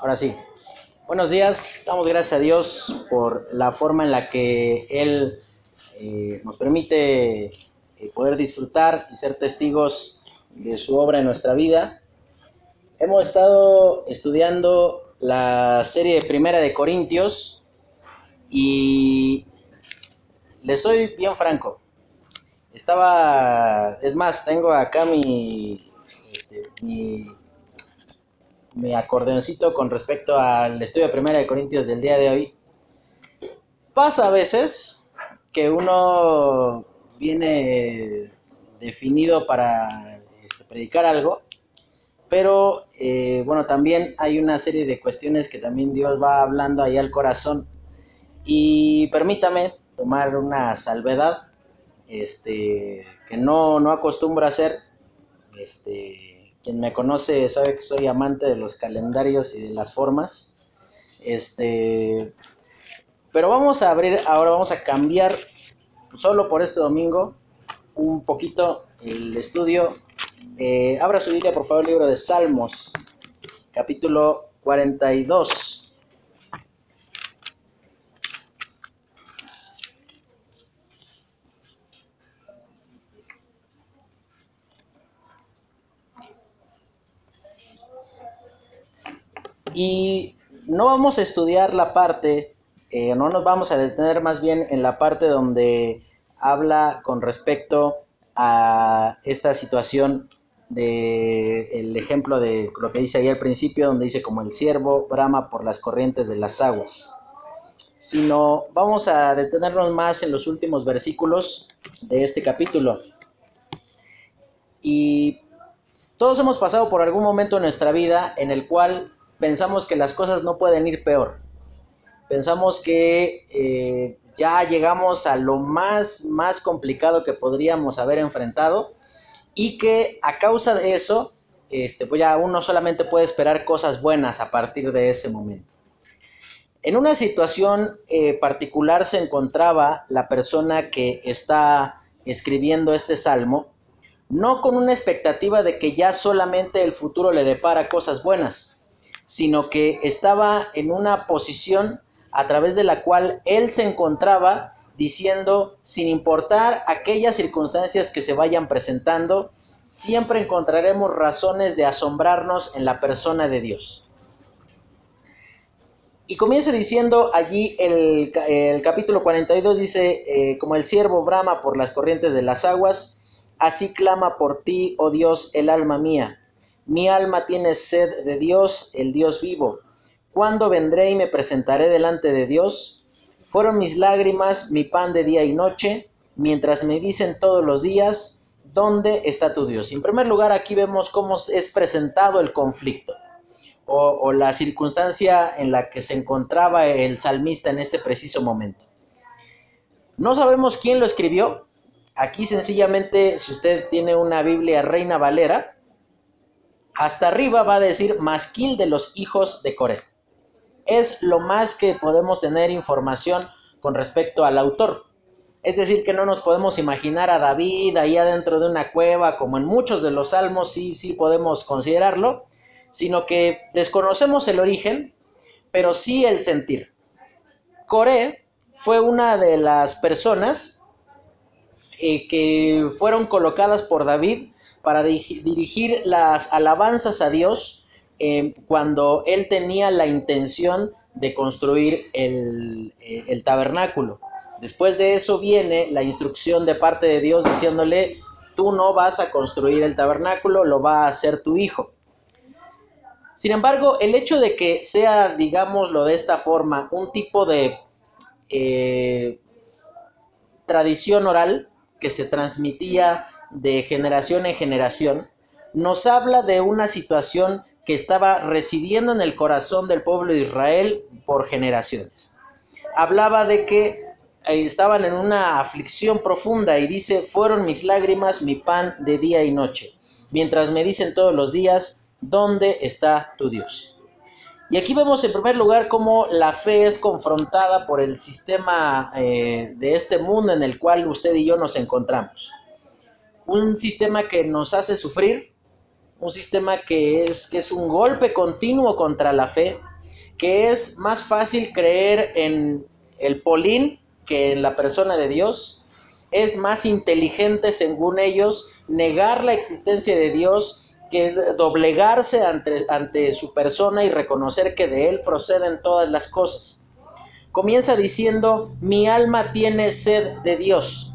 Ahora sí. Buenos días. Damos gracias a Dios por la forma en la que Él eh, nos permite eh, poder disfrutar y ser testigos de su obra en nuestra vida. Hemos estado estudiando la serie Primera de Corintios y les soy bien franco. Estaba, es más, tengo acá mi, este, mi mi acordeoncito con respecto al estudio de Primera de Corintios del día de hoy. Pasa a veces que uno viene definido para este, predicar algo, pero eh, bueno, también hay una serie de cuestiones que también Dios va hablando ahí al corazón. Y permítame tomar una salvedad, este, que no, no acostumbro a hacer, este, quien me conoce sabe que soy amante de los calendarios y de las formas. Este, pero vamos a abrir, ahora vamos a cambiar solo por este domingo un poquito el estudio. Eh, abra su Biblia, por favor, el libro de Salmos, capítulo 42. Y no vamos a estudiar la parte, eh, no nos vamos a detener más bien en la parte donde habla con respecto a esta situación de el ejemplo de lo que dice ahí al principio, donde dice como el siervo brama por las corrientes de las aguas, sino vamos a detenernos más en los últimos versículos de este capítulo. Y todos hemos pasado por algún momento en nuestra vida en el cual pensamos que las cosas no pueden ir peor. Pensamos que eh, ya llegamos a lo más, más complicado que podríamos haber enfrentado y que a causa de eso, este, pues ya uno solamente puede esperar cosas buenas a partir de ese momento. En una situación eh, particular se encontraba la persona que está escribiendo este salmo, no con una expectativa de que ya solamente el futuro le depara cosas buenas, sino que estaba en una posición a través de la cual él se encontraba diciendo, sin importar aquellas circunstancias que se vayan presentando, siempre encontraremos razones de asombrarnos en la persona de Dios. Y comienza diciendo allí el, el capítulo 42, dice, eh, como el siervo brama por las corrientes de las aguas, así clama por ti, oh Dios, el alma mía. Mi alma tiene sed de Dios, el Dios vivo. ¿Cuándo vendré y me presentaré delante de Dios? Fueron mis lágrimas mi pan de día y noche, mientras me dicen todos los días, ¿dónde está tu Dios? En primer lugar, aquí vemos cómo es presentado el conflicto o, o la circunstancia en la que se encontraba el salmista en este preciso momento. No sabemos quién lo escribió. Aquí sencillamente, si usted tiene una Biblia Reina Valera, hasta arriba va a decir masquil de los hijos de Coré. Es lo más que podemos tener información con respecto al autor. Es decir, que no nos podemos imaginar a David ahí adentro de una cueva, como en muchos de los salmos sí, sí podemos considerarlo, sino que desconocemos el origen, pero sí el sentir. Coré fue una de las personas eh, que fueron colocadas por David para dirigir las alabanzas a Dios eh, cuando él tenía la intención de construir el, eh, el tabernáculo. Después de eso viene la instrucción de parte de Dios diciéndole, tú no vas a construir el tabernáculo, lo va a hacer tu hijo. Sin embargo, el hecho de que sea, digámoslo de esta forma, un tipo de eh, tradición oral que se transmitía de generación en generación, nos habla de una situación que estaba residiendo en el corazón del pueblo de Israel por generaciones. Hablaba de que eh, estaban en una aflicción profunda y dice, fueron mis lágrimas mi pan de día y noche, mientras me dicen todos los días, ¿dónde está tu Dios? Y aquí vemos en primer lugar cómo la fe es confrontada por el sistema eh, de este mundo en el cual usted y yo nos encontramos un sistema que nos hace sufrir, un sistema que es, que es un golpe continuo contra la fe, que es más fácil creer en el polín que en la persona de Dios, es más inteligente según ellos negar la existencia de Dios que doblegarse ante, ante su persona y reconocer que de Él proceden todas las cosas. Comienza diciendo, mi alma tiene sed de Dios.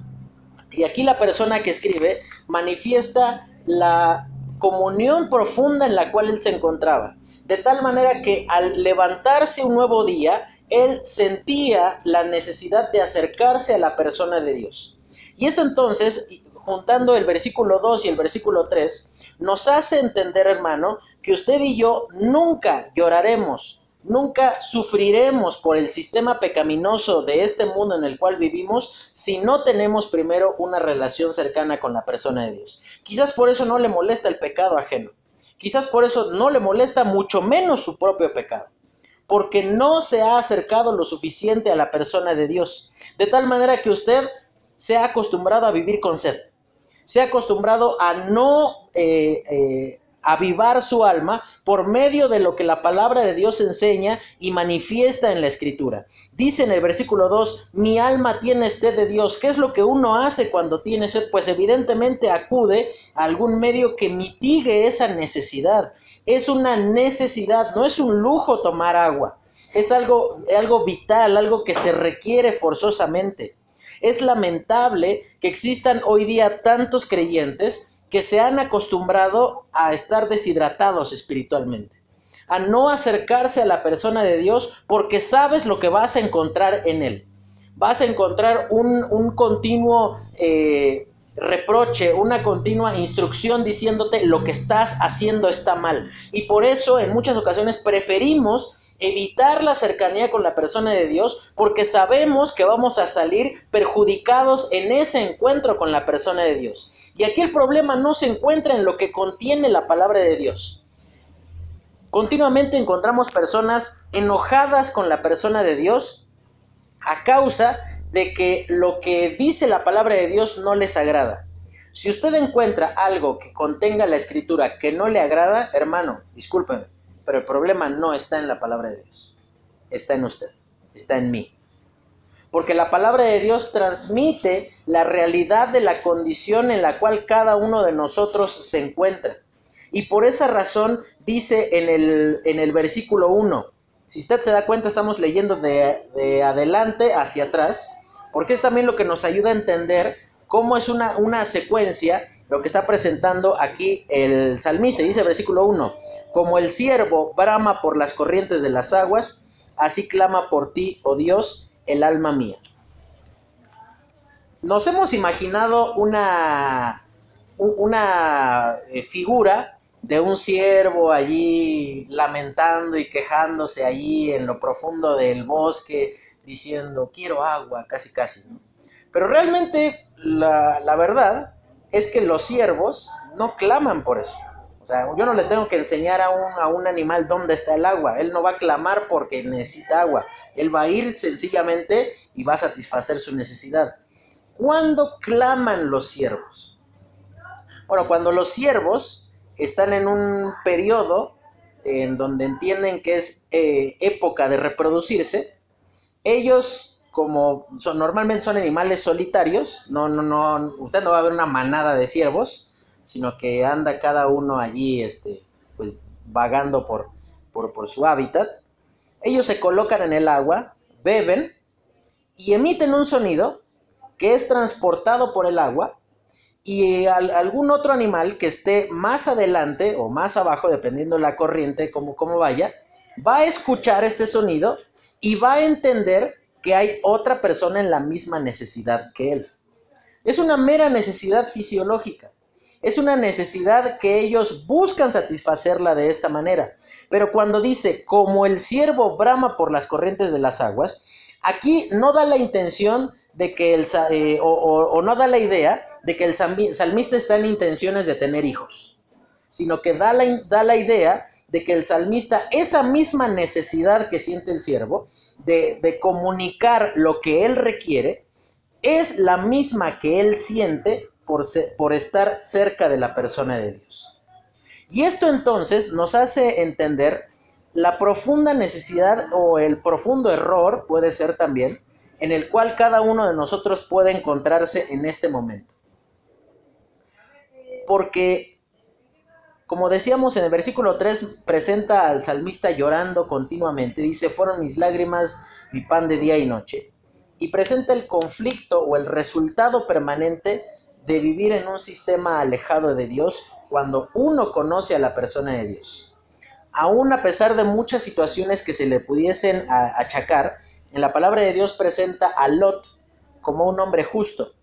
Y aquí la persona que escribe manifiesta la comunión profunda en la cual él se encontraba. De tal manera que al levantarse un nuevo día, él sentía la necesidad de acercarse a la persona de Dios. Y esto entonces, juntando el versículo 2 y el versículo 3, nos hace entender, hermano, que usted y yo nunca lloraremos, nunca sufriremos por el sistema pecaminoso de este mundo en el cual vivimos si no tenemos primero una relación cercana con la persona de Dios. Quizás por eso no le molesta el pecado ajeno. Quizás por eso no le molesta mucho menos su propio pecado porque no se ha acercado lo suficiente a la persona de Dios. De tal manera que usted se ha acostumbrado a vivir con sed, se ha acostumbrado a no eh, eh, avivar su alma por medio de lo que la palabra de Dios enseña y manifiesta en la escritura. Dice en el versículo 2, mi alma tiene sed de Dios. ¿Qué es lo que uno hace cuando tiene sed? Pues evidentemente acude a algún medio que mitigue esa necesidad. Es una necesidad, no es un lujo tomar agua. Es algo, algo vital, algo que se requiere forzosamente. Es lamentable que existan hoy día tantos creyentes que se han acostumbrado a estar deshidratados espiritualmente, a no acercarse a la persona de Dios porque sabes lo que vas a encontrar en Él. Vas a encontrar un, continuo eh, reproche, una continua instrucción diciéndote lo que estás haciendo está mal. Y por eso en muchas ocasiones preferimos evitar la cercanía con la persona de Dios porque sabemos que vamos a salir perjudicados en ese encuentro con la persona de Dios. Y aquí el problema no se encuentra en lo que contiene la palabra de Dios. Continuamente encontramos personas enojadas con la persona de Dios a causa de que lo que dice la palabra de Dios no les agrada. Si usted encuentra algo que contenga la escritura que no le agrada, hermano, discúlpeme, pero el problema no está en la palabra de Dios, está en usted, está en mí. Porque la palabra de Dios transmite la realidad de la condición en la cual cada uno de nosotros se encuentra. Y por esa razón dice en el, en el versículo 1, si usted se da cuenta estamos leyendo de, de, adelante hacia atrás, porque es también lo que nos ayuda a entender cómo es una, una secuencia lo que está presentando aquí el salmista. Dice versículo 1, como el siervo brama por las corrientes de las aguas, así clama por ti, oh Dios, el alma mía. Nos hemos imaginado una, una eh, figura de un siervo allí lamentando y quejándose allí en lo profundo del bosque, diciendo, quiero agua, casi casi. Pero realmente la, la verdad es que los siervos no claman por eso. O sea, yo no le tengo que enseñar a un, a un animal dónde está el agua. Él no va a clamar porque necesita agua. Él va a ir sencillamente y va a satisfacer su necesidad. ¿Cuándo claman los siervos? Bueno, cuando los siervos están en un periodo en donde entienden que es eh, época de reproducirse, ellos como son, normalmente son animales solitarios, no, no, no, usted no va a ver una manada de ciervos, sino que anda cada uno allí, este, pues vagando por, por, por su hábitat. Ellos se colocan en el agua, beben y emiten un sonido que es transportado por el agua y algún otro animal que esté más adelante o más abajo, dependiendo la corriente, como, como vaya, va a escuchar este sonido y va a entender que hay otra persona en la misma necesidad que él. Es una mera necesidad fisiológica. Es una necesidad que ellos buscan satisfacerla de esta manera. Pero cuando dice, como el siervo brama por las corrientes de las aguas, aquí no da la intención de que el, eh, o, no da la idea de que el salmista está en intenciones de tener hijos, sino que da la, da la idea de que el salmista, esa misma necesidad que siente el siervo, de, comunicar lo que él requiere, es la misma que él siente por, estar cerca de la persona de Dios. Y esto entonces nos hace entender la profunda necesidad o el profundo error puede ser también en el cual cada uno de nosotros puede encontrarse en este momento. Porque, como decíamos en el versículo 3, presenta al salmista llorando continuamente, dice, fueron mis lágrimas mi pan de día y noche. Y presenta el conflicto o el resultado permanente de vivir en un sistema alejado de Dios cuando uno conoce a la persona de Dios. Aún a pesar de muchas situaciones que se le pudiesen achacar, en la palabra de Dios presenta a Lot como un hombre justo.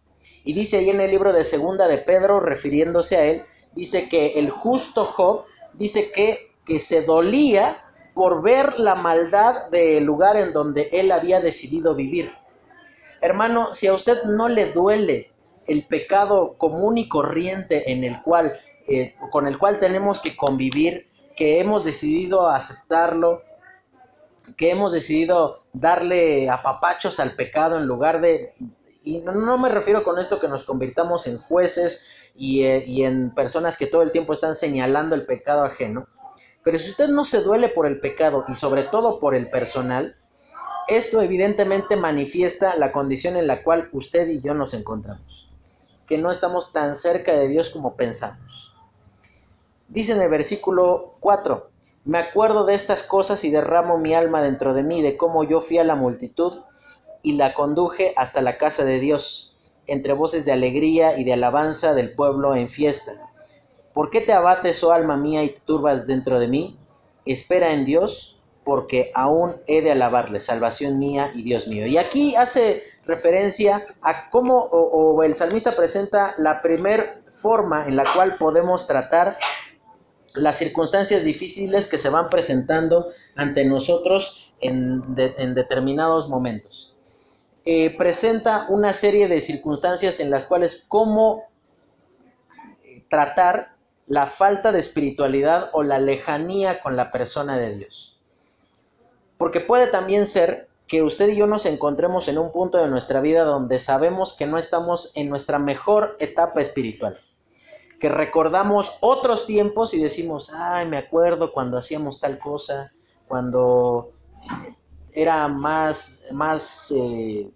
Y dice ahí en el libro de Segunda de Pedro, refiriéndose a él, dice que el justo Job dice que, que se dolía por ver la maldad del lugar en donde él había decidido vivir. Hermano, si a usted no le duele el pecado común y corriente en el cual, eh, con el cual tenemos que convivir, que hemos decidido aceptarlo, que hemos decidido darle apapachos al pecado en lugar de... Y no, me refiero con esto que nos convirtamos en jueces y, eh, y en personas que todo el tiempo están señalando el pecado ajeno. Pero si usted no se duele por el pecado y sobre todo por el personal, esto evidentemente manifiesta la condición en la cual usted y yo nos encontramos, que no estamos tan cerca de Dios como pensamos. Dice en el versículo 4, me acuerdo de estas cosas y derramo mi alma dentro de mí, de cómo yo fui a la multitud y la conduje hasta la casa de Dios, entre voces de alegría y de alabanza del pueblo en fiesta. ¿Por qué te abates, oh alma mía, y te turbas dentro de mí? Espera en Dios, porque aún he de alabarle, salvación mía y Dios mío. Y aquí hace referencia a cómo o, el salmista presenta la primer forma en la cual podemos tratar las circunstancias difíciles que se van presentando ante nosotros en, determinados momentos. Eh, presenta una serie de circunstancias en las cuales cómo tratar la falta de espiritualidad o la lejanía con la persona de Dios. Porque puede también ser que usted y yo nos encontremos en un punto de nuestra vida donde sabemos que no estamos en nuestra mejor etapa espiritual. Que recordamos otros tiempos y decimos, ay, me acuerdo cuando hacíamos tal cosa, cuando era más, más, eh,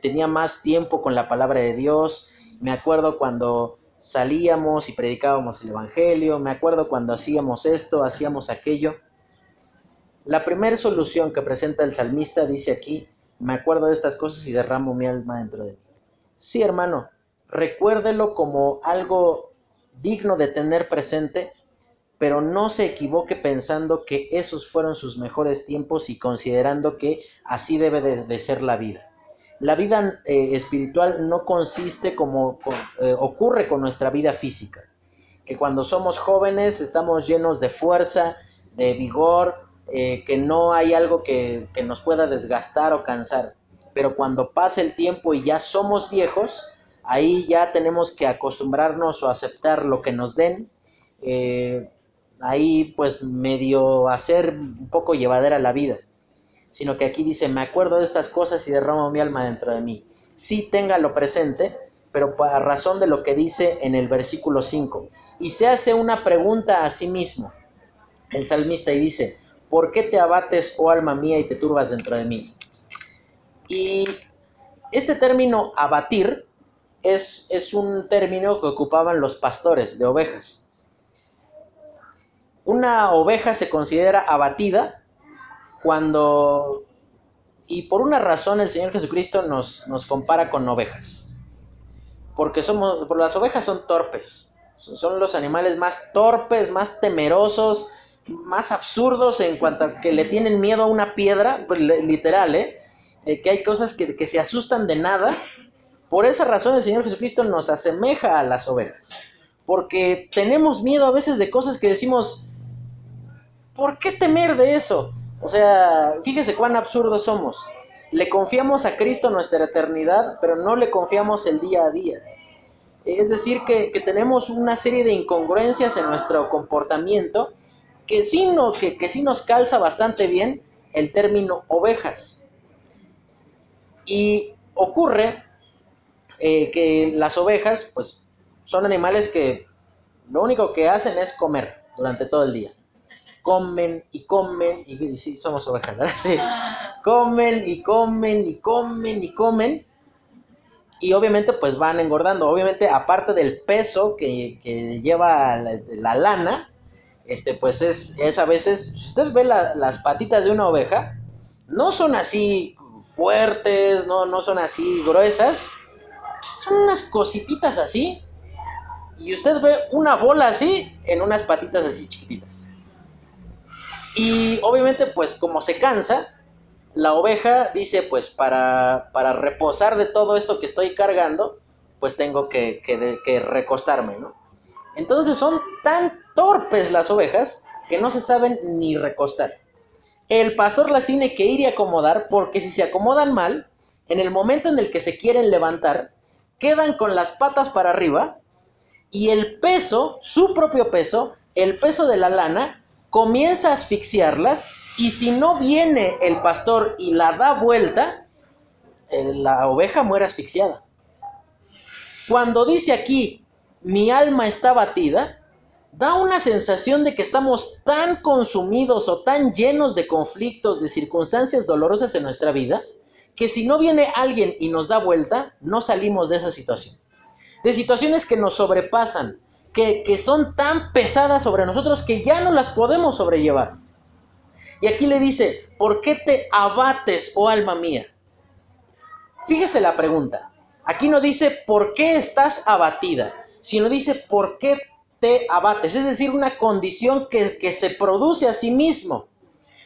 tenía más tiempo con la palabra de Dios, me acuerdo cuando salíamos y predicábamos el Evangelio, me acuerdo cuando hacíamos esto, hacíamos aquello. La primera solución que presenta el salmista dice aquí, me acuerdo de estas cosas y derramo mi alma dentro de mí. Sí, hermano, recuérdelo como algo digno de tener presente, pero no se equivoque pensando que esos fueron sus mejores tiempos y considerando que así debe de, ser la vida. La vida eh, espiritual no consiste como eh, ocurre con nuestra vida física, que cuando somos jóvenes estamos llenos de fuerza, de vigor, eh, que no hay algo que, que nos pueda desgastar o cansar. Pero cuando pasa el tiempo y ya somos viejos, ahí ya tenemos que acostumbrarnos o aceptar lo que nos den. Eh, ahí pues medio hacer un poco llevadera la vida. Sino que aquí dice, me acuerdo de estas cosas y derramo mi alma dentro de mí. Sí téngalo presente, pero a razón de lo que dice en el versículo 5. Y se hace una pregunta a sí mismo, el salmista, y dice, ¿por qué te abates, oh alma mía, y te turbas dentro de mí? Y este término abatir es, un término que ocupaban los pastores de ovejas. Una oveja se considera abatida cuando, y por una razón el Señor Jesucristo nos, nos compara con ovejas. Porque somos, las ovejas son torpes, son los animales más torpes, más temerosos, más absurdos en cuanto a que le tienen miedo a una piedra, pues, literal, ¿eh? ¿eh? que hay cosas que, que, se asustan de nada por esa razón el Señor Jesucristo nos asemeja a las ovejas, porque tenemos miedo a veces de cosas que decimos, ¿por qué temer de eso? O sea, fíjese cuán absurdos somos. Le confiamos a Cristo nuestra eternidad, pero no le confiamos el día a día. Es decir, que, tenemos una serie de incongruencias en nuestro comportamiento que sí, que, que sí nos calza bastante bien el término ovejas. Y ocurre eh, que las ovejas, pues, son animales que lo único que hacen es comer durante todo el día. comen y comen, y, sí, somos ovejas, ¿verdad? Sí. Comen y comen y comen y comen, y obviamente pues van engordando. Obviamente, aparte del peso que, lleva la, lana, este pues es, a veces, si usted ve las patitas de una oveja, no son así fuertes, no, no son así gruesas, son unas cosititas así, y usted ve una bola así en unas patitas así chiquititas. Y obviamente pues como se cansa, la oveja dice, pues para, para reposar de todo esto que estoy cargando, pues tengo que, que, recostarme, ¿no? Entonces son tan torpes las ovejas que no se saben ni recostar. El pastor las tiene que ir y acomodar porque si se acomodan mal, en el momento en el que se quieren levantar, quedan con las patas para arriba y el peso, su propio peso, el peso de la lana, comienza a asfixiarlas y si no viene el pastor y la da vuelta, eh, la oveja muere asfixiada. Cuando dice aquí, mi alma está batida, da una sensación de que estamos tan consumidos o tan llenos de conflictos, de circunstancias dolorosas en nuestra vida, que si no viene alguien y nos da vuelta, no salimos de esa situación. De situaciones que nos sobrepasan, que, que son tan pesadas sobre nosotros que ya no las podemos sobrellevar. Y aquí le dice, ¿por qué te abates, oh alma mía? Fíjese la pregunta. Aquí no dice, ¿por qué estás abatida? Sino dice, ¿por qué te abates? Es decir, una condición que, que se produce a sí mismo.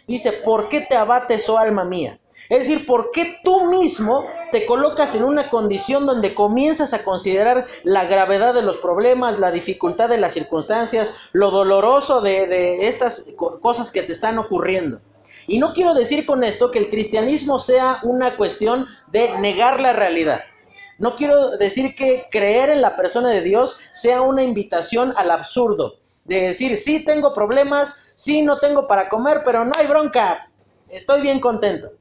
Dice, ¿por qué te abates, oh alma mía? Es decir, ¿por qué tú mismo te colocas en una condición donde comienzas a considerar la gravedad de los problemas, la dificultad de las circunstancias, lo doloroso de, estas cosas que te están ocurriendo? Y no quiero decir con esto que el cristianismo sea una cuestión de negar la realidad. No quiero decir que creer en la persona de Dios sea una invitación al absurdo. De decir, sí tengo problemas, sí no tengo para comer, pero no hay bronca. Estoy bien contento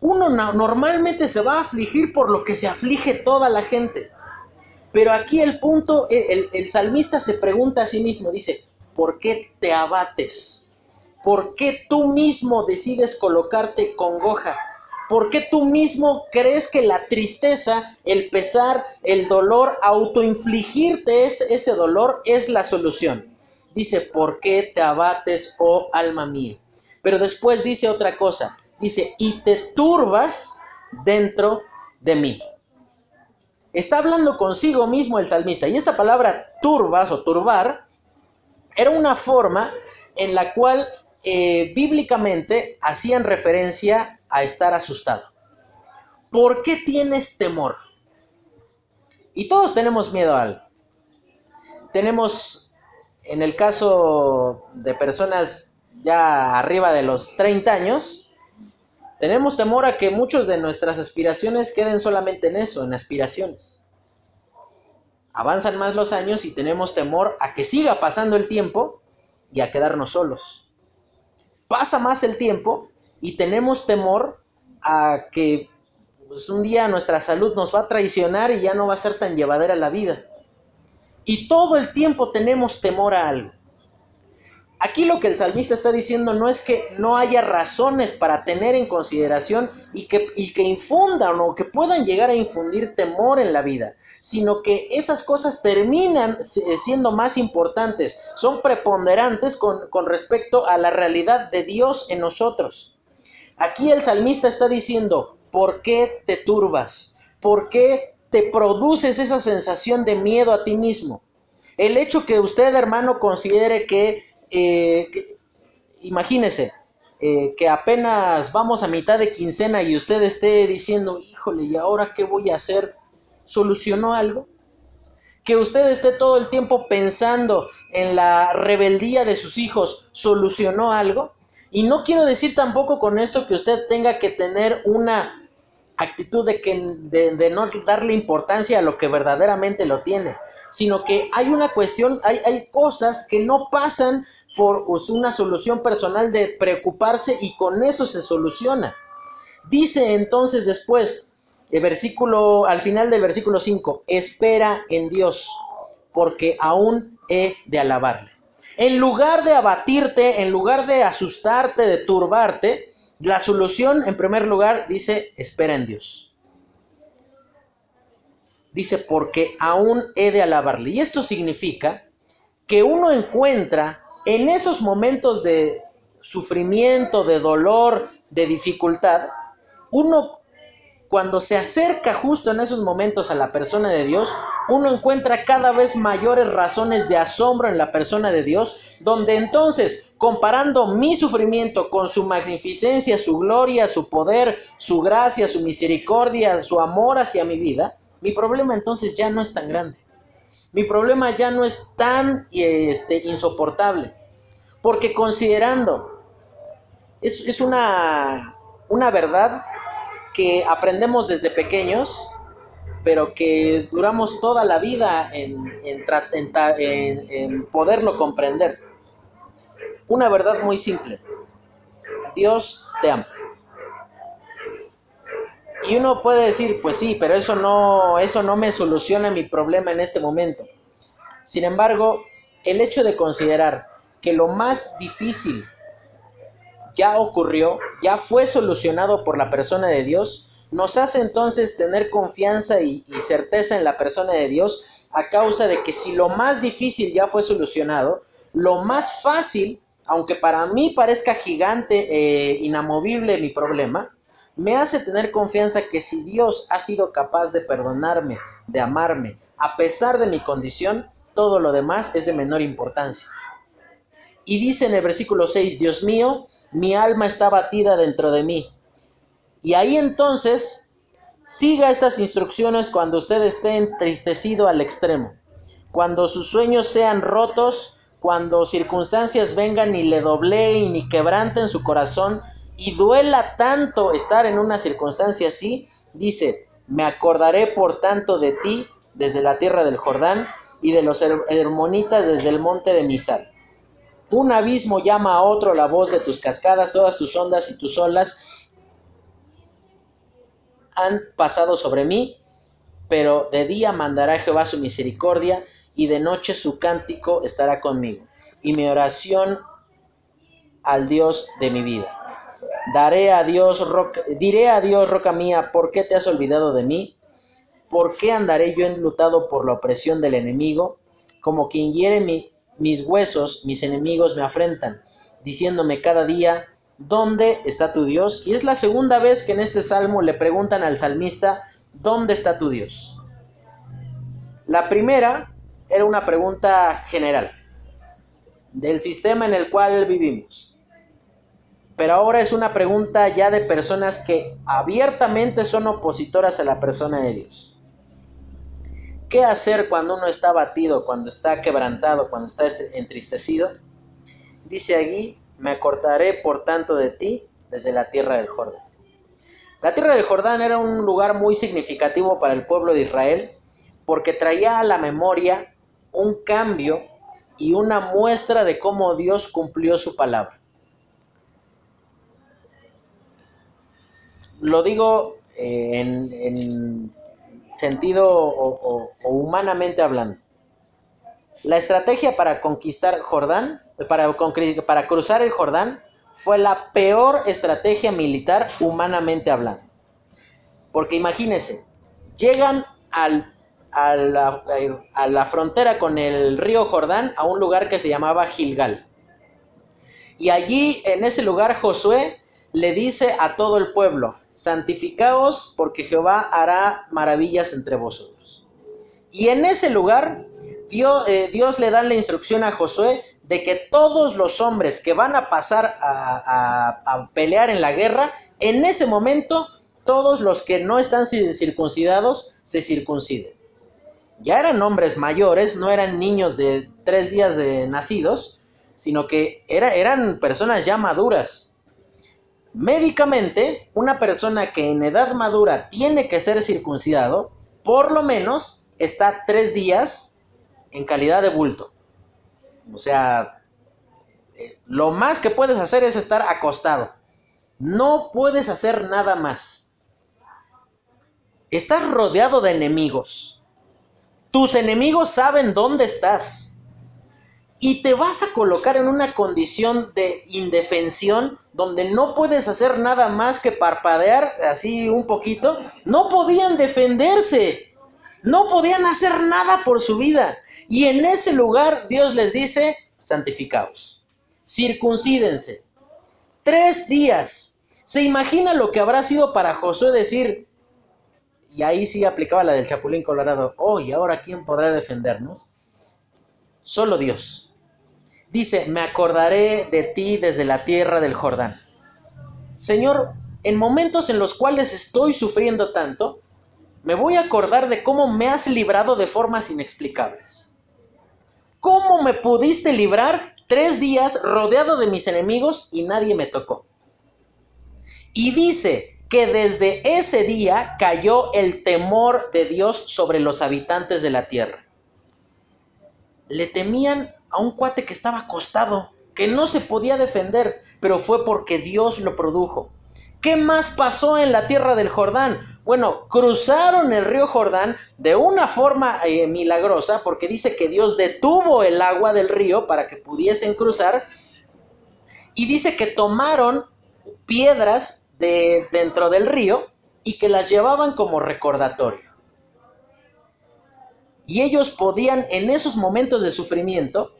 uno normalmente se va a afligir por lo que se aflige toda la gente. Pero aquí el punto, el, el, salmista se pregunta a sí mismo, dice, ¿por qué te abates? ¿Por qué tú mismo decides colocarte congoja? ¿Por qué tú mismo crees que la tristeza, el pesar, el dolor, autoinfligirte ese, ese dolor es la solución? Dice, ¿por qué te abates, oh alma mía? Pero después dice otra cosa, dice, y te turbas dentro de mí. Está hablando consigo mismo el salmista. Y esta palabra turbas o turbar era una forma en la cual eh, bíblicamente hacían referencia a estar asustado. ¿Por qué tienes temor? Y todos tenemos miedo a algo. Tenemos, en el caso de personas ya arriba de los 30 años, tenemos temor a que muchos de nuestras aspiraciones queden solamente en eso, en aspiraciones. Avanzan más los años y tenemos temor a que siga pasando el tiempo y a quedarnos solos. Pasa más el tiempo y tenemos temor a que pues, un día nuestra salud nos va a traicionar y ya no va a ser tan llevadera la vida. Y todo el tiempo tenemos temor a algo. Aquí lo que el salmista está diciendo no es que no haya razones para tener en consideración y que, y que infundan o que puedan llegar a infundir temor en la vida, sino que esas cosas terminan siendo más importantes, son preponderantes con, con respecto a la realidad de Dios en nosotros. Aquí el salmista está diciendo, ¿por qué te turbas? ¿Por qué te produces esa sensación de miedo a ti mismo? El hecho que usted, hermano, considere que eh, imagínese eh, que apenas vamos a mitad de quincena y usted esté diciendo, híjole, ¿y ahora qué voy a hacer? ¿Solucionó algo? Que usted esté todo el tiempo pensando en la rebeldía de sus hijos, ¿solucionó algo? Y no quiero decir tampoco con esto que usted tenga que tener una actitud de, que, de, no darle importancia a lo que verdaderamente lo tiene, sino que hay una cuestión, hay, hay cosas que no pasan por una solución personal de preocuparse y con eso se soluciona. Dice entonces después, el versículo, al final del versículo 5, espera en Dios, porque aún he de alabarle. En lugar de abatirte, en lugar de asustarte, de turbarte, la solución, en primer lugar, dice, espera en Dios. Dice, porque aún he de alabarle. Y esto significa que uno encuentra en esos momentos de sufrimiento, de dolor, de dificultad, uno cuando se acerca justo en esos momentos a la persona de Dios, uno encuentra cada vez mayores razones de asombro en la persona de Dios, donde entonces, comparando mi sufrimiento con su magnificencia, su gloria, su poder, su gracia, su misericordia, su amor hacia mi vida, mi problema entonces ya no es tan grande. Mi problema ya no es tan este, insoportable. Porque considerando, es, es una, una verdad que aprendemos desde pequeños, pero que duramos toda la vida en, en, poderlo comprender. Una verdad muy simple. Dios te ama. Y uno puede decir, pues sí, pero eso no, eso no me soluciona mi problema en este momento. Sin embargo, el hecho de considerar que lo más difícil ya ocurrió, ya fue solucionado por la persona de Dios, nos hace entonces tener confianza y, certeza en la persona de Dios a causa de que si lo más difícil ya fue solucionado, lo más fácil, aunque para mí parezca gigante, e inamovible mi problema, me hace tener confianza que si Dios ha sido capaz de perdonarme, de amarme, a pesar de mi condición, todo lo demás es de menor importancia. Y dice en el versículo 6, Dios mío, mi alma está batida dentro de mí. Y ahí entonces siga estas instrucciones cuando usted esté entristecido al extremo, cuando sus sueños sean rotos, cuando circunstancias vengan y le dobleen ni quebranten su corazón y duela tanto estar en una circunstancia así, dice, me acordaré por tanto de ti desde la tierra del Jordán y de los hermonitas desde el monte de Misal. Un abismo llama a otro la voz de tus cascadas, todas tus ondas y tus olas han pasado sobre mí, pero de día mandará Jehová su misericordia y de noche su cántico estará conmigo y mi oración al Dios de mi vida. Daré a Dios, diré a Dios, roca mía, ¿por qué te has olvidado de mí? ¿Por qué andaré yo enlutado por la opresión del enemigo? Como quien hiere mi, mis huesos, mis enemigos me afrentan, diciéndome cada día, ¿dónde está tu Dios? Y es la segunda vez que en este salmo le preguntan al salmista, ¿dónde está tu Dios? La primera era una pregunta general del sistema en el cual vivimos. Pero ahora es una pregunta ya de personas que abiertamente son opositoras a la persona de Dios. ¿Qué hacer cuando uno está batido, cuando está quebrantado, cuando está entristecido? Dice allí, me acortaré por tanto de ti desde la tierra del Jordán. La tierra del Jordán era un lugar muy significativo para el pueblo de Israel porque traía a la memoria un cambio y una muestra de cómo Dios cumplió su palabra. Lo digo eh, en, sentido o, humanamente hablando. La estrategia para conquistar Jordán, para, para cruzar el Jordán, fue la peor estrategia militar humanamente hablando. Porque imagínense, llegan al, a, la, a, la, frontera con el río Jordán a un lugar que se llamaba Gilgal. Y allí, en ese lugar, Josué le dice a todo el pueblo, santificaos porque Jehová hará maravillas entre vosotros. Y en ese lugar Dios, eh, Dios, le da la instrucción a Josué de que todos los hombres que van a pasar a, pelear en la guerra, en ese momento todos los que no están circuncidados se circunciden. Ya eran hombres mayores, no eran niños de tres días de nacidos, sino que era, eran personas ya maduras. Médicamente, una persona que en edad madura tiene que ser circuncidado, por lo menos está tres días en calidad de bulto. O sea, eh, lo más que puedes hacer es estar acostado. No puedes hacer nada más. Estás rodeado de enemigos. Tus enemigos saben dónde estás. Y te vas a colocar en una condición de indefensión donde no puedes hacer nada más que parpadear así un poquito, no podían defenderse, no podían hacer nada por su vida. Y en ese lugar Dios les dice, santificaos, circuncídense. Tres días. ¿Se imagina lo que habrá sido para Josué decir, y ahí sí aplicaba la del Chapulín Colorado, oh, y ahora quién podrá defendernos? Solo Dios. Dice, me acordaré de ti desde la tierra del Jordán. Señor, en momentos en los cuales estoy sufriendo tanto, me voy a acordar de cómo me has librado de formas inexplicables. ¿Cómo me pudiste librar tres días rodeado de mis enemigos y nadie me tocó? Y dice que desde ese día cayó el temor de Dios sobre los habitantes de la tierra. Le temían a un cuate que estaba acostado, que no se podía defender, pero fue porque Dios lo produjo. ¿Qué más pasó en la tierra del Jordán? Bueno, cruzaron el río Jordán de una forma eh, milagrosa, porque dice que Dios detuvo el agua del río para que pudiesen cruzar, y dice que tomaron piedras de dentro del río y que las llevaban como recordatorio. Y ellos podían en esos momentos de sufrimiento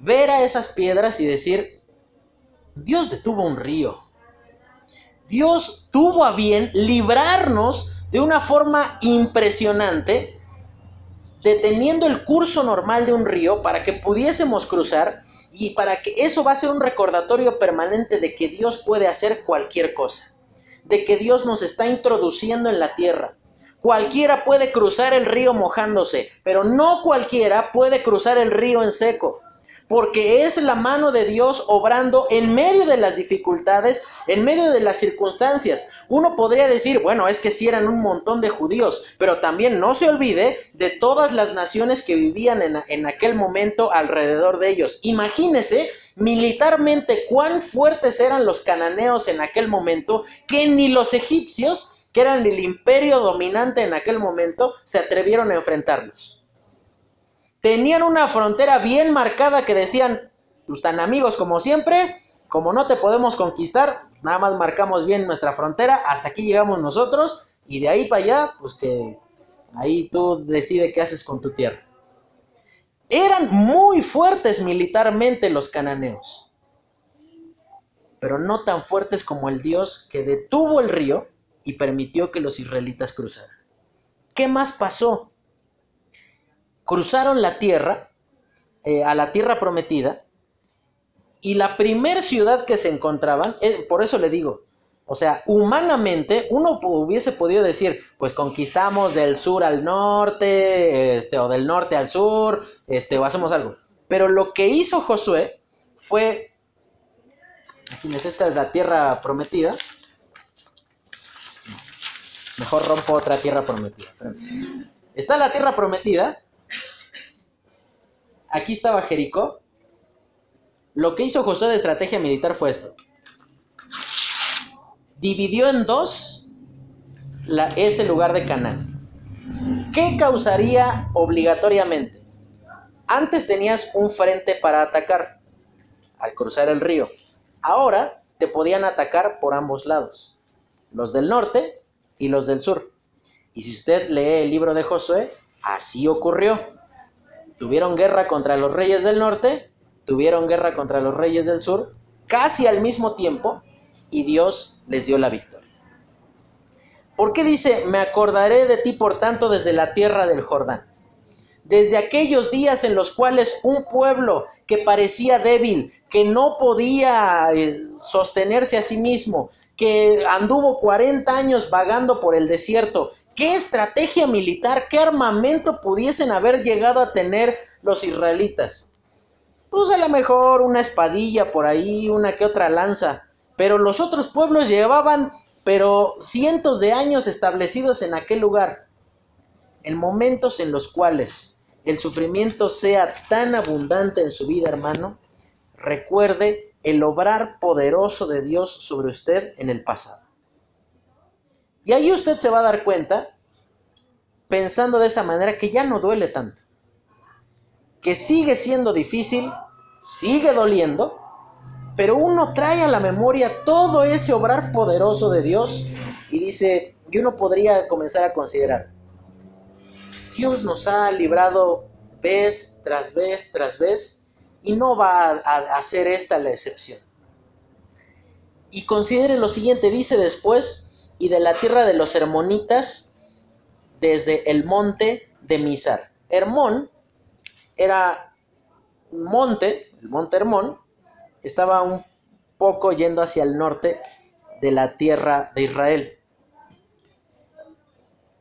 ver a esas piedras y decir, Dios detuvo un río. Dios tuvo a bien librarnos de una forma impresionante, deteniendo el curso normal de un río para que pudiésemos cruzar y para que eso va a ser un recordatorio permanente de que Dios puede hacer cualquier cosa, de que Dios nos está introduciendo en la tierra. Cualquiera puede cruzar el río mojándose, pero no cualquiera puede cruzar el río en seco porque es la mano de Dios obrando en medio de las dificultades, en medio de las circunstancias. Uno podría decir, bueno, es que sí eran un montón de judíos, pero también no se olvide de todas las naciones que vivían en, aquel momento alrededor de ellos. Imagínese militarmente cuán fuertes eran los cananeos en aquel momento, que ni los egipcios, que eran el imperio dominante en aquel momento, se atrevieron a enfrentarlos tenían una frontera bien marcada que decían, pues tan amigos como siempre, como no te podemos conquistar, nada más marcamos bien nuestra frontera, hasta aquí llegamos nosotros y de ahí para allá, pues que ahí tú decides qué haces con tu tierra. Eran muy fuertes militarmente los cananeos, pero no tan fuertes como el Dios que detuvo el río y permitió que los israelitas cruzaran. ¿Qué más pasó? Cruzaron la tierra, eh, a la tierra prometida, y la primer ciudad que se encontraban, eh, por eso le digo, o sea, humanamente uno hubiese podido decir, pues conquistamos del sur al norte, este, o del norte al sur, este, o hacemos algo. Pero lo que hizo Josué fue, imagínense, esta es la tierra prometida. Mejor rompo otra tierra prometida. Está la tierra prometida aquí estaba Jericó. Lo que hizo Josué de estrategia militar fue esto. Dividió en dos ese lugar de Canaán. ¿Qué causaría obligatoriamente? Antes tenías un frente para atacar al cruzar el río. Ahora te podían atacar por ambos lados, los del norte y los del sur. Y si usted lee el libro de Josué, así ocurrió. Tuvieron guerra contra los reyes del norte, tuvieron guerra contra los reyes del sur, casi al mismo tiempo, y Dios les dio la victoria. ¿Por qué dice, me acordaré de ti por tanto desde la tierra del Jordán? Desde aquellos días en los cuales un pueblo que parecía débil, que no podía eh, sostenerse a sí mismo, que anduvo 40 años vagando por el desierto, ¿Qué estrategia militar, qué armamento pudiesen haber llegado a tener los israelitas? Pues a lo mejor una espadilla por ahí, una que otra lanza, pero los otros pueblos llevaban, pero cientos de años establecidos en aquel lugar. En momentos en los cuales el sufrimiento sea tan abundante en su vida, hermano, recuerde el obrar poderoso de Dios sobre usted en el pasado. Y ahí usted se va a dar cuenta, pensando de esa manera, que ya no duele tanto. Que sigue siendo difícil, sigue doliendo, pero uno trae a la memoria todo ese obrar poderoso de Dios y dice, y uno podría comenzar a considerar, Dios nos ha librado vez tras vez tras vez y no va a, hacer esta la excepción. Y considere lo siguiente, dice después, y de la tierra de los hermonitas, desde el monte de Misar. Hermón era un monte, el monte Hermón, estaba un poco yendo hacia el norte de la tierra de Israel.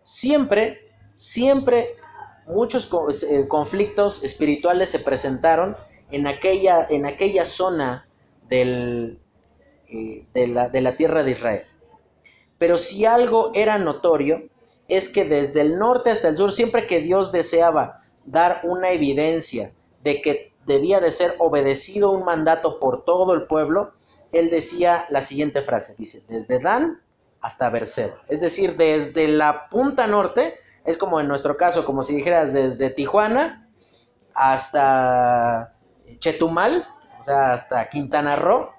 Siempre, siempre muchos eh, conflictos espirituales se presentaron en aquella, en aquella zona del, eh, de, la, de la tierra de Israel. Pero si algo era notorio, es que desde el norte hasta el sur, siempre que Dios deseaba dar una evidencia de que debía de ser obedecido un mandato por todo el pueblo, él decía la siguiente frase, dice, desde Dan hasta Berseba, es decir, desde la punta norte, es como en nuestro caso, como si dijeras desde Tijuana hasta Chetumal, o sea, hasta Quintana Roo,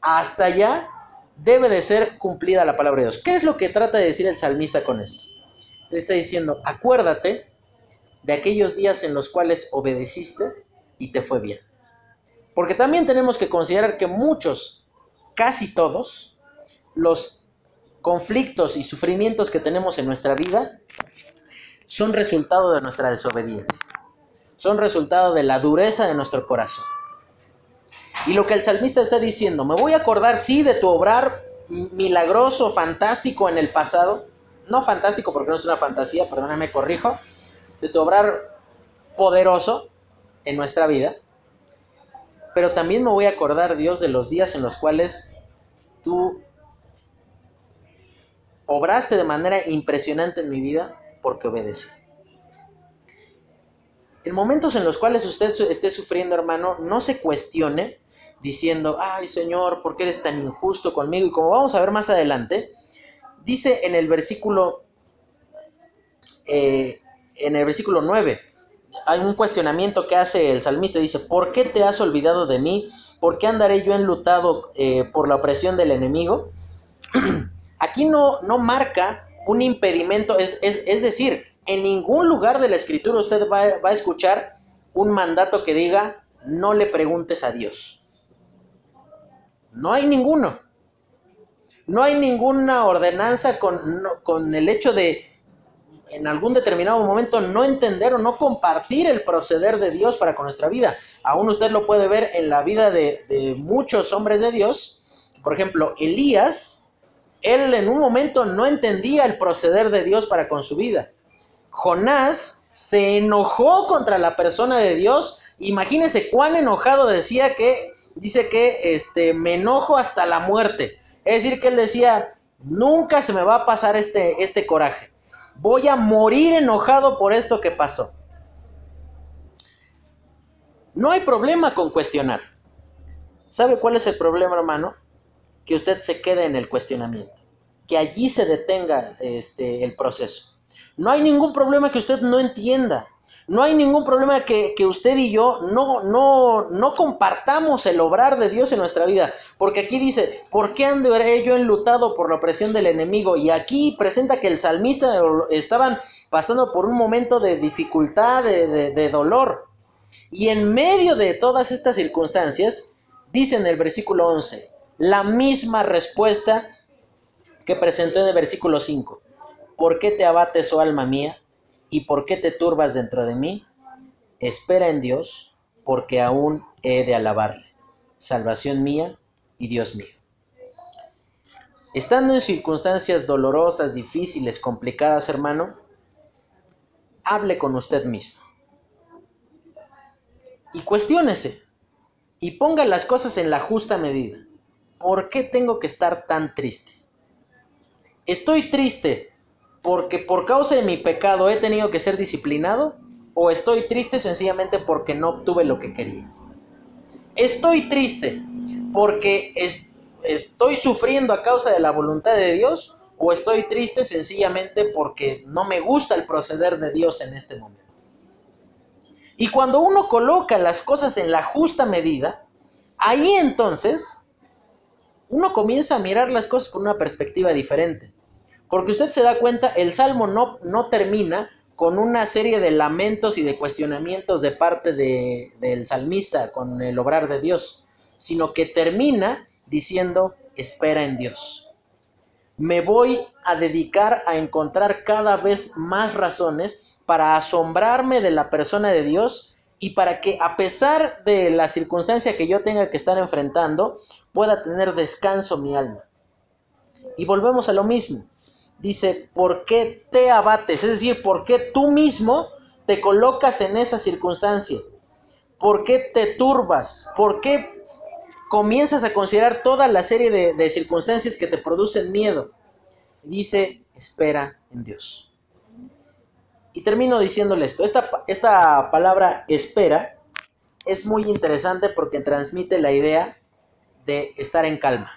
hasta allá debe de ser cumplida la palabra de Dios. ¿Qué es lo que trata de decir el salmista con esto? Le está diciendo, acuérdate de aquellos días en los cuales obedeciste y te fue bien. Porque también tenemos que considerar que muchos, casi todos, los conflictos y sufrimientos que tenemos en nuestra vida son resultado de nuestra desobediencia. Son resultado de la dureza de nuestro corazón. Y lo que el salmista está diciendo, me voy a acordar, sí, de tu obrar milagroso, fantástico en el pasado. No fantástico porque no es una fantasía, perdóname, corrijo. De tu obrar poderoso en nuestra vida. Pero también me voy a acordar, Dios, de los días en los cuales tú obraste de manera impresionante en mi vida porque obedecí. En momentos en los cuales usted esté sufriendo, hermano, no se cuestione diciendo, ay Señor, ¿por qué eres tan injusto conmigo? Y como vamos a ver más adelante, dice en el versículo, eh, en el versículo 9, hay un cuestionamiento que hace el salmista, dice, ¿por qué te has olvidado de mí? ¿Por qué andaré yo enlutado eh, por la opresión del enemigo? Aquí no, no marca un impedimento, es, decir, en ningún lugar de la escritura usted va, va, a escuchar un mandato que diga, no le preguntes a Dios. No hay ninguno. No hay ninguna ordenanza con, con el hecho de en algún determinado momento no entender o no compartir el proceder de Dios para con nuestra vida. Aún usted lo puede ver en la vida de, de muchos hombres de Dios. Por ejemplo, Elías, él en un momento no entendía el proceder de Dios para con su vida. Jonás se enojó contra la persona de Dios. Imagínese cuán enojado decía que, dice que este, me enojo hasta la muerte. Es decir, que él decía, nunca se me va a pasar este, este coraje. Voy a morir enojado por esto que pasó. No hay problema con cuestionar. ¿Sabe cuál es el problema, hermano? que usted se quede en el cuestionamiento, que allí se detenga este, el proceso. No hay ningún problema que usted no entienda. No hay ningún problema que, usted y yo no, no, no compartamos el obrar de Dios en nuestra vida. Porque aquí dice, ¿por qué andaré yo enlutado por la opresión del enemigo? Y aquí presenta que el salmista estaban pasando por un momento de dificultad, de, de dolor. Y en medio de todas estas circunstancias, dice en el versículo 11, la misma respuesta que presentó en el versículo 5. ¿Por qué te abates, oh alma mía? ¿Y por qué te turbas dentro de mí? Espera en Dios, porque aún he de alabarle. Salvación mía y Dios mío. Estando en circunstancias dolorosas, difíciles, complicadas, hermano, hable con usted mismo. Y cuestiónese. Y ponga las cosas en la justa medida. ¿por qué tengo que estar tan triste? ¿Estoy triste porque por causa de mi pecado he tenido que ser disciplinado? ¿O estoy triste sencillamente porque no obtuve lo que quería? ¿Estoy triste porque estoy sufriendo a causa de la voluntad de Dios? ¿O estoy triste sencillamente porque no me gusta el proceder de Dios en este momento? Y cuando uno coloca las cosas en la justa medida, ahí entonces uno comienza a mirar las cosas con una perspectiva diferente. Porque usted se da cuenta, el salmo no, no termina con una serie de lamentos y de cuestionamientos de parte de, del salmista con el obrar de Dios, sino que termina diciendo, espera en Dios. Me voy a dedicar a encontrar cada vez más razones para asombrarme de la persona de Dios y para que a pesar de la circunstancia que yo tenga que estar enfrentando, pueda tener descanso mi alma. Y volvemos a lo mismo dice, ¿por qué te abates? Es decir, ¿por qué tú mismo te colocas en esa circunstancia? ¿Por qué te turbas? ¿Por qué comienzas a considerar toda la serie de, circunstancias que te producen miedo? Dice, espera en Dios. Y termino diciéndole esto. Esta, esta palabra espera es muy interesante porque transmite la idea de estar en calma.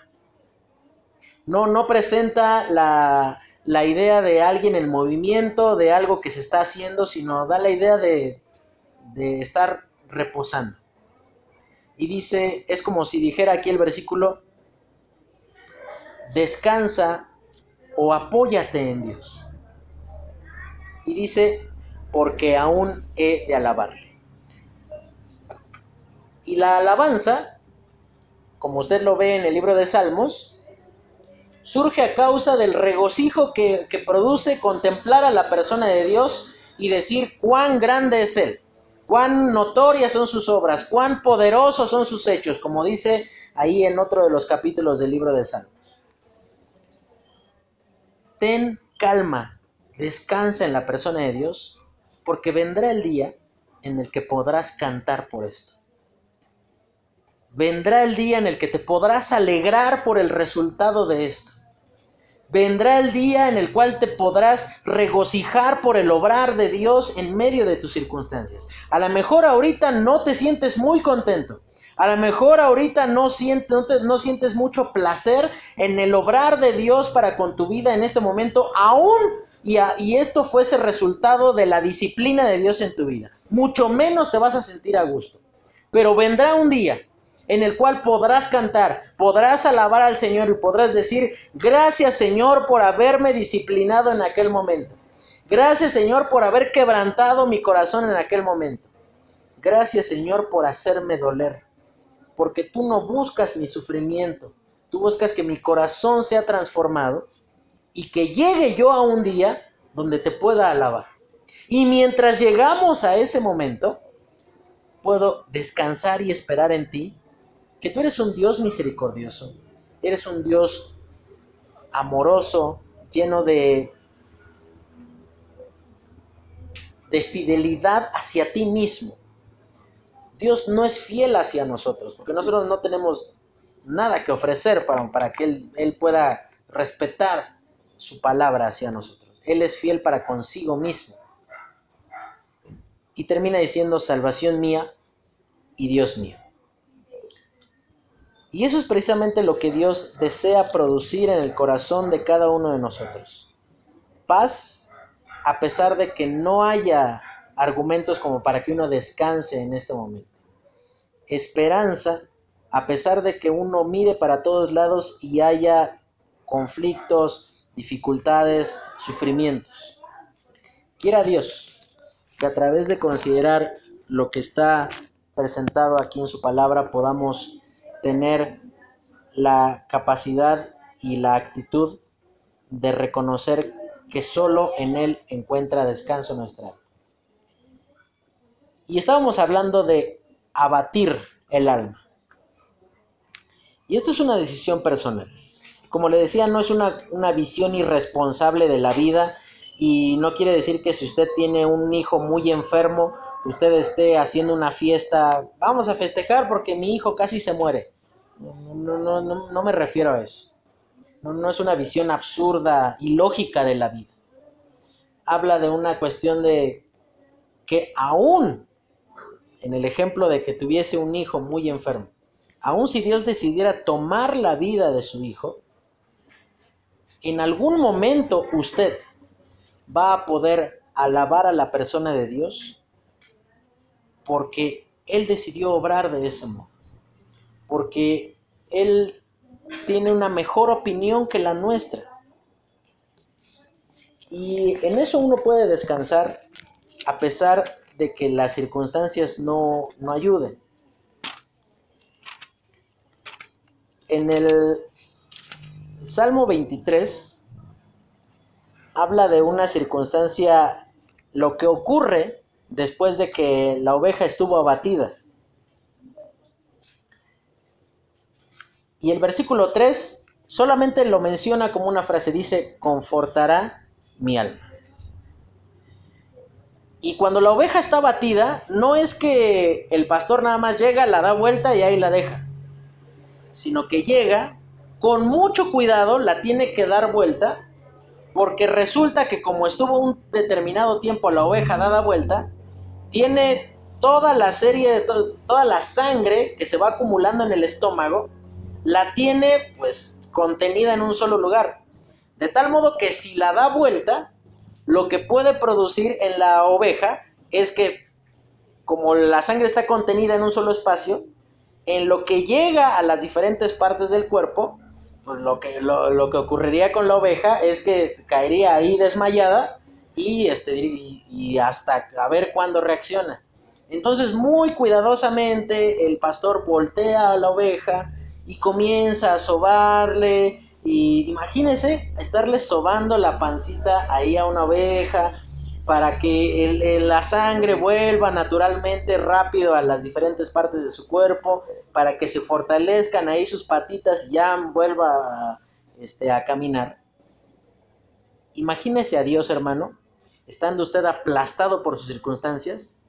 No, no presenta la, la idea de alguien en movimiento, de algo que se está haciendo, sino da la idea de, de estar reposando. Y dice, es como si dijera aquí el versículo, descansa o apóyate en Dios. Y dice, porque aún he de alabarle. Y la alabanza, como usted lo ve en el libro de Salmos, surge a causa del regocijo que, produce contemplar a la persona de Dios y decir cuán grande es Él, cuán notorias son sus obras, cuán poderosos son sus hechos, como dice ahí en otro de los capítulos del libro de Salmos. Ten calma, descansa en la persona de Dios, porque vendrá el día en el que podrás cantar por esto. Vendrá el día en el que te podrás alegrar por el resultado de esto. Vendrá el día en el cual te podrás regocijar por el obrar de Dios en medio de tus circunstancias. A lo mejor ahorita no te sientes muy contento. A lo mejor ahorita no sientes, no, sientes mucho placer en el obrar de Dios para con tu vida en este momento, aún y, y esto fuese resultado de la disciplina de Dios en tu vida. Mucho menos te vas a sentir a gusto. Pero vendrá un día en el cual podrás cantar, podrás alabar al Señor y podrás decir, gracias Señor por haberme disciplinado en aquel momento. Gracias Señor por haber quebrantado mi corazón en aquel momento. Gracias Señor por hacerme doler. Porque tú no buscas mi sufrimiento, tú buscas que mi corazón sea transformado y que llegue yo a un día donde te pueda alabar. Y mientras llegamos a ese momento, puedo descansar y esperar en ti que tú eres un Dios misericordioso, eres un Dios amoroso, lleno de, de fidelidad hacia ti mismo. Dios no es fiel hacia nosotros, porque nosotros no tenemos nada que ofrecer para, para que él, él pueda respetar su palabra hacia nosotros. Él es fiel para consigo mismo. Y termina diciendo, salvación mía y Dios mío. Y eso es precisamente lo que Dios desea producir en el corazón de cada uno de nosotros. Paz a pesar de que no haya argumentos como para que uno descanse en este momento. Esperanza a pesar de que uno mire para todos lados y haya conflictos, dificultades, sufrimientos. Quiera Dios que a través de considerar lo que está presentado aquí en su palabra podamos tener la capacidad y la actitud de reconocer que solo en Él encuentra descanso nuestra alma. Y estábamos hablando de abatir el alma. Y esto es una decisión personal. Como le decía, no es una, una, visión irresponsable de la vida y no quiere decir que si usted tiene un hijo muy enfermo, usted esté haciendo una fiesta, vamos a festejar porque mi hijo casi se muere. No, no, no, no me refiero a eso. No, no es una visión absurda y lógica de la vida. Habla de una cuestión de que aún, en el ejemplo de que tuviese un hijo muy enfermo, aún si Dios decidiera tomar la vida de su hijo, en algún momento usted va a poder alabar a la persona de Dios porque Él decidió obrar de ese modo, porque Él tiene una mejor opinión que la nuestra. Y en eso uno puede descansar a pesar de que las circunstancias no, no ayuden. En el Salmo 23 habla de una circunstancia, lo que ocurre después de que la oveja estuvo abatida. Y el versículo 3 solamente lo menciona como una frase, dice, confortará mi alma. Y cuando la oveja está batida, no es que el pastor nada más llega, la da vuelta y ahí la deja, sino que llega, con mucho cuidado la tiene que dar vuelta, porque resulta que como estuvo un determinado tiempo la oveja dada vuelta, tiene toda la serie toda la sangre que se va acumulando en el estómago, la tiene pues contenida en un solo lugar. De tal modo que si la da vuelta, lo que puede producir en la oveja es que como la sangre está contenida en un solo espacio, en lo que llega a las diferentes partes del cuerpo, pues lo que, lo, que ocurriría con la oveja es que caería ahí desmayada y, este, y hasta a ver cuándo reacciona. Entonces muy cuidadosamente el pastor voltea a la oveja y comienza a sobarle, y imagínense estarle sobando la pancita ahí a una oveja para que la sangre vuelva naturalmente rápido a las diferentes partes de su cuerpo, para que se fortalezcan ahí sus patitas y ya vuelva este, a caminar. Imagínese a Dios, hermano, estando usted aplastado por sus circunstancias.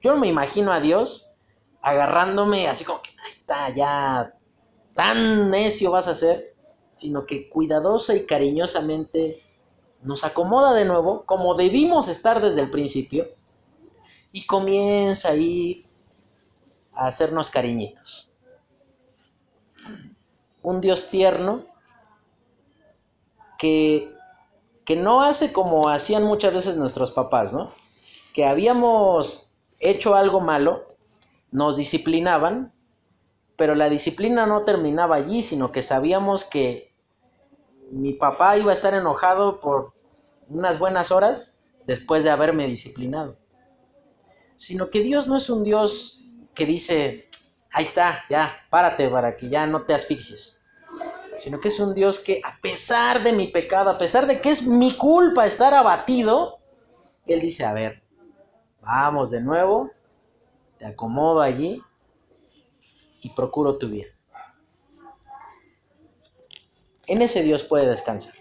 Yo me imagino a Dios agarrándome así como que, ahí está, ya tan necio vas a ser sino que cuidadosa y cariñosamente nos acomoda de nuevo, como debimos estar desde el principio, y comienza ahí a hacernos cariñitos. Un Dios tierno que, que no hace como hacían muchas veces nuestros papás, ¿no? Que habíamos hecho algo malo, nos disciplinaban, pero la disciplina no terminaba allí, sino que sabíamos que mi papá iba a estar enojado por unas buenas horas después de haberme disciplinado. Sino que Dios no es un Dios que dice, ahí está, ya, párate para que ya no te asfixies. Sino que es un Dios que a pesar de mi pecado, a pesar de que es mi culpa estar abatido, Él dice, a ver, vamos de nuevo, te acomodo allí y procuro tu bien. En ese Dios puede descansar.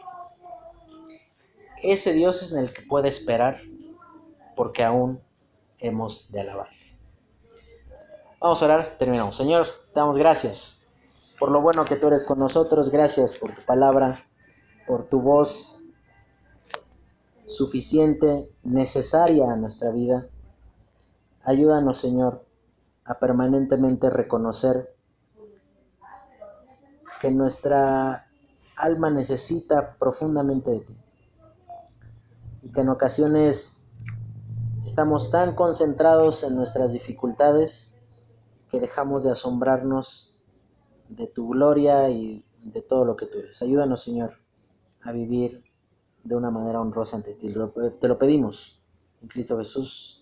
Ese Dios es en el que puede esperar porque aún hemos de alabarle. Vamos a orar, terminamos. Señor, te damos gracias por lo bueno que tú eres con nosotros. Gracias por tu palabra, por tu voz suficiente, necesaria a nuestra vida. Ayúdanos, Señor, a permanentemente reconocer que nuestra alma necesita profundamente de ti. Y que en ocasiones estamos tan concentrados en nuestras dificultades que dejamos de asombrarnos de tu gloria y de todo lo que tú eres. Ayúdanos, Señor, a vivir de una manera honrosa ante ti. Te lo pedimos en Cristo Jesús.